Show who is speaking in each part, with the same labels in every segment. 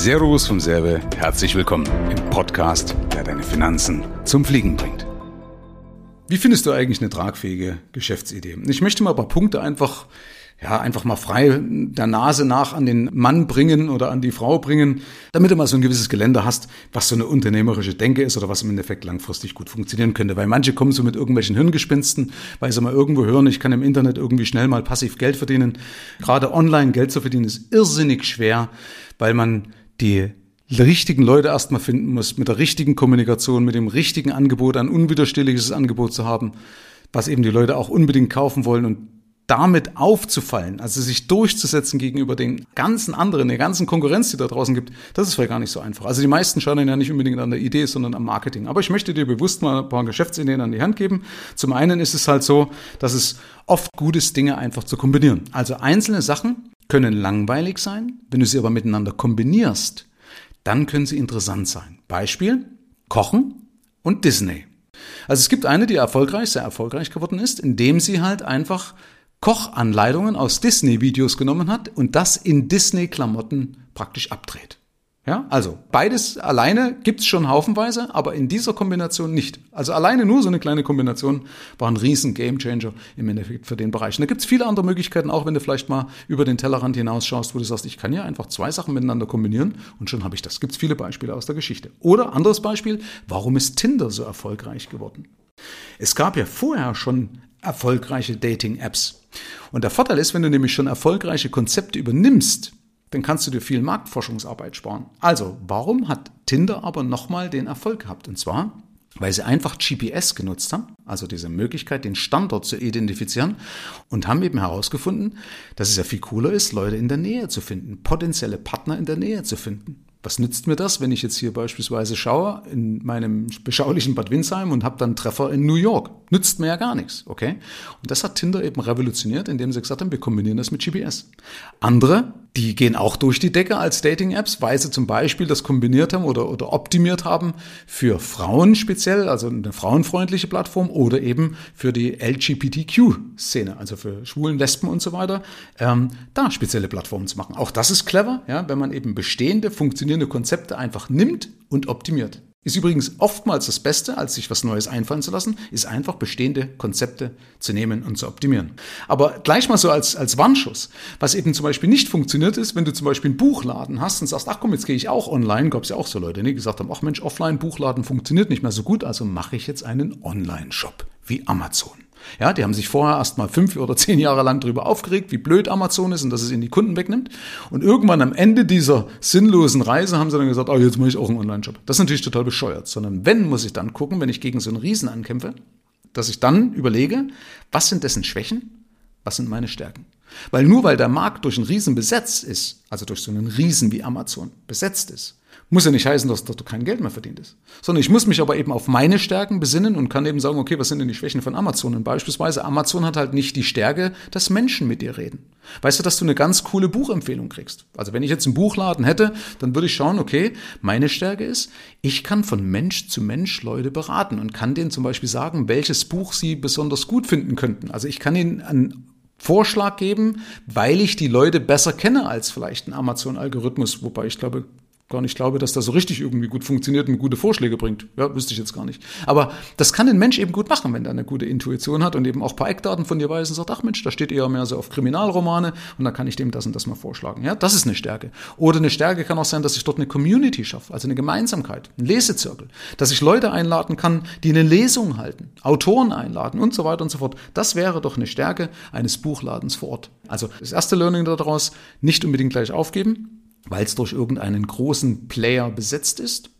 Speaker 1: Servus vom Serbe, herzlich willkommen im Podcast, der deine Finanzen zum Fliegen bringt. Wie findest du eigentlich eine tragfähige Geschäftsidee? Ich möchte mal ein paar Punkte einfach ja, einfach mal frei der Nase nach an den Mann bringen oder an die Frau bringen, damit du mal so ein gewisses Gelände hast, was so eine unternehmerische Denke ist oder was im Endeffekt langfristig gut funktionieren könnte. Weil manche kommen so mit irgendwelchen Hirngespinsten, weil sie mal irgendwo hören, ich kann im Internet irgendwie schnell mal passiv Geld verdienen. Gerade online Geld zu verdienen ist irrsinnig schwer, weil man die richtigen Leute erstmal finden muss, mit der richtigen Kommunikation, mit dem richtigen Angebot, ein unwiderstehliches Angebot zu haben, was eben die Leute auch unbedingt kaufen wollen und damit aufzufallen, also sich durchzusetzen gegenüber den ganzen anderen, der ganzen Konkurrenz, die da draußen gibt, das ist vielleicht gar nicht so einfach. Also die meisten schauen ja nicht unbedingt an der Idee, sondern am Marketing. Aber ich möchte dir bewusst mal ein paar Geschäftsideen an die Hand geben. Zum einen ist es halt so, dass es oft gut ist, Dinge einfach zu kombinieren. Also einzelne Sachen können langweilig sein, wenn du sie aber miteinander kombinierst, dann können sie interessant sein. Beispiel, Kochen und Disney. Also es gibt eine, die erfolgreich, sehr erfolgreich geworden ist, indem sie halt einfach Kochanleitungen aus Disney-Videos genommen hat und das in Disney-Klamotten praktisch abdreht. Ja, also beides alleine gibt's schon haufenweise, aber in dieser Kombination nicht. Also alleine nur so eine kleine Kombination war ein riesen Gamechanger im Endeffekt für den Bereich. Und da gibt's viele andere Möglichkeiten, auch wenn du vielleicht mal über den Tellerrand hinausschaust, wo du sagst, ich kann ja einfach zwei Sachen miteinander kombinieren und schon habe ich das. Gibt's viele Beispiele aus der Geschichte. Oder anderes Beispiel, warum ist Tinder so erfolgreich geworden? Es gab ja vorher schon erfolgreiche Dating-Apps. Und der Vorteil ist, wenn du nämlich schon erfolgreiche Konzepte übernimmst, dann kannst du dir viel Marktforschungsarbeit sparen. Also, warum hat Tinder aber nochmal den Erfolg gehabt? Und zwar, weil sie einfach GPS genutzt haben, also diese Möglichkeit, den Standort zu identifizieren und haben eben herausgefunden, dass es ja viel cooler ist, Leute in der Nähe zu finden, potenzielle Partner in der Nähe zu finden was nützt mir das, wenn ich jetzt hier beispielsweise schaue in meinem beschaulichen Bad Windsheim und habe dann Treffer in New York? Nützt mir ja gar nichts, okay? Und das hat Tinder eben revolutioniert, indem sie gesagt haben, wir kombinieren das mit GPS. Andere, die gehen auch durch die Decke als Dating-Apps, weil sie zum Beispiel das kombiniert haben oder, oder optimiert haben für Frauen speziell, also eine frauenfreundliche Plattform oder eben für die LGBTQ-Szene, also für Schwulen, Lesben und so weiter, ähm, da spezielle Plattformen zu machen. Auch das ist clever, ja, wenn man eben bestehende, funktionierende Konzepte einfach nimmt und optimiert. Ist übrigens oftmals das Beste, als sich was Neues einfallen zu lassen, ist einfach bestehende Konzepte zu nehmen und zu optimieren. Aber gleich mal so als, als Warnschuss, was eben zum Beispiel nicht funktioniert ist, wenn du zum Beispiel einen Buchladen hast und sagst, ach komm, jetzt gehe ich auch online, gab es ja auch so Leute, die gesagt haben, ach Mensch, Offline-Buchladen funktioniert nicht mehr so gut, also mache ich jetzt einen Online-Shop wie Amazon. Ja, die haben sich vorher erst mal fünf oder zehn Jahre lang darüber aufgeregt, wie blöd Amazon ist und dass es ihnen die Kunden wegnimmt. Und irgendwann am Ende dieser sinnlosen Reise haben sie dann gesagt, oh, jetzt mache ich auch einen Online-Shop. Das ist natürlich total bescheuert. Sondern wenn, muss ich dann gucken, wenn ich gegen so einen Riesen ankämpfe, dass ich dann überlege, was sind dessen Schwächen, was sind meine Stärken. Weil nur weil der Markt durch einen Riesen besetzt ist, also durch so einen Riesen wie Amazon besetzt ist, muss ja nicht heißen, dass, du kein Geld mehr verdientest. Sondern ich muss mich aber eben auf meine Stärken besinnen und kann eben sagen, okay, was sind denn die Schwächen von Amazon? Und beispielsweise Amazon hat halt nicht die Stärke, dass Menschen mit dir reden. Weißt du, dass du eine ganz coole Buchempfehlung kriegst? Also wenn ich jetzt einen Buchladen hätte, dann würde ich schauen, okay, meine Stärke ist, ich kann von Mensch zu Mensch Leute beraten und kann denen zum Beispiel sagen, welches Buch sie besonders gut finden könnten. Also ich kann ihnen einen Vorschlag geben, weil ich die Leute besser kenne als vielleicht ein Amazon-Algorithmus, wobei ich glaube, gar nicht glaube, dass das so richtig irgendwie gut funktioniert und gute Vorschläge bringt. Ja, wüsste ich jetzt gar nicht. Aber das kann ein Mensch eben gut machen, wenn er eine gute Intuition hat und eben auch ein paar Eckdaten von dir weiß und sagt, ach Mensch, da steht eher mehr so auf Kriminalromane und dann kann ich dem das und das mal vorschlagen. Ja, das ist eine Stärke. Oder eine Stärke kann auch sein, dass ich dort eine Community schaffe, also eine Gemeinsamkeit, ein Lesezirkel, dass ich Leute einladen kann, die eine Lesung halten, Autoren einladen und so weiter und so fort. Das wäre doch eine Stärke eines Buchladens vor Ort. Also das erste Learning daraus, nicht unbedingt gleich aufgeben, weil es durch irgendeinen großen Player besetzt ist.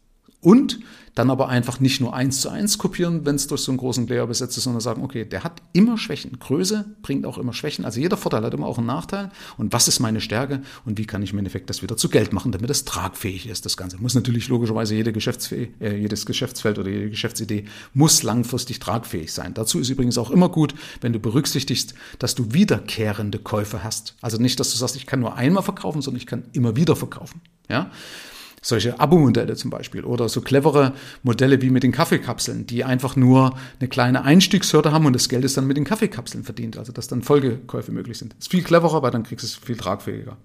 Speaker 1: Und dann aber einfach nicht nur eins zu eins kopieren, wenn es durch so einen großen Player besetzt ist, sondern sagen, okay, der hat immer Schwächen. Größe bringt auch immer Schwächen. Also jeder Vorteil hat immer auch einen Nachteil. Und was ist meine Stärke und wie kann ich im Endeffekt das wieder zu Geld machen, damit es tragfähig ist, das Ganze. Muss natürlich logischerweise jede Geschäftsfäh äh, jedes Geschäftsfeld oder jede Geschäftsidee muss langfristig tragfähig sein. Dazu ist übrigens auch immer gut, wenn du berücksichtigst, dass du wiederkehrende Käufer hast. Also nicht, dass du sagst, ich kann nur einmal verkaufen, sondern ich kann immer wieder verkaufen. Ja? Solche Abo-Modelle zum Beispiel oder so clevere Modelle wie mit den Kaffeekapseln, die einfach nur eine kleine Einstiegshürde haben und das Geld ist dann mit den Kaffeekapseln verdient, also dass dann Folgekäufe möglich sind. Ist viel cleverer, weil dann kriegst du es viel tragfähiger.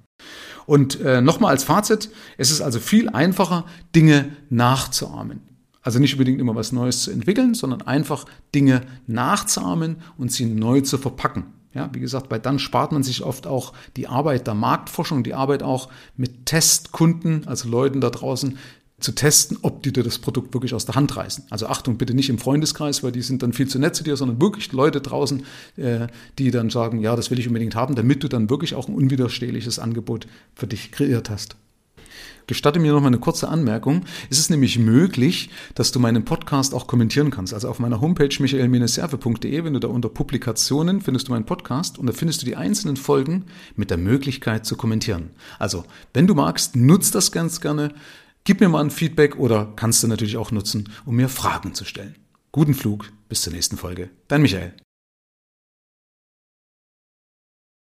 Speaker 1: Und äh, nochmal als Fazit, es ist also viel einfacher, Dinge nachzuahmen. Also nicht unbedingt immer was Neues zu entwickeln, sondern einfach Dinge nachzuahmen und sie neu zu verpacken. Ja, wie gesagt, weil dann spart man sich oft auch die Arbeit der Marktforschung, die Arbeit auch mit Testkunden, also Leuten da draußen, zu testen, ob die dir das Produkt wirklich aus der Hand reißen. Also Achtung, bitte nicht im Freundeskreis, weil die sind dann viel zu nett zu dir, sondern wirklich Leute draußen, äh, die dann sagen, ja, das will ich unbedingt haben, damit du dann wirklich auch ein unwiderstehliches Angebot für dich kreiert hast. Gestatte mir noch mal eine kurze Anmerkung. Es ist nämlich möglich, dass du meinen Podcast auch kommentieren kannst. Also auf meiner Homepage michael-serve.de, wenn du da unter Publikationen findest du meinen Podcast und da findest du die einzelnen Folgen mit der Möglichkeit zu kommentieren. Also, wenn du magst, nutz das ganz gerne. Gib mir mal ein Feedback oder kannst du natürlich auch nutzen, um mir Fragen zu stellen. Guten Flug, bis zur nächsten Folge. Dein Michael.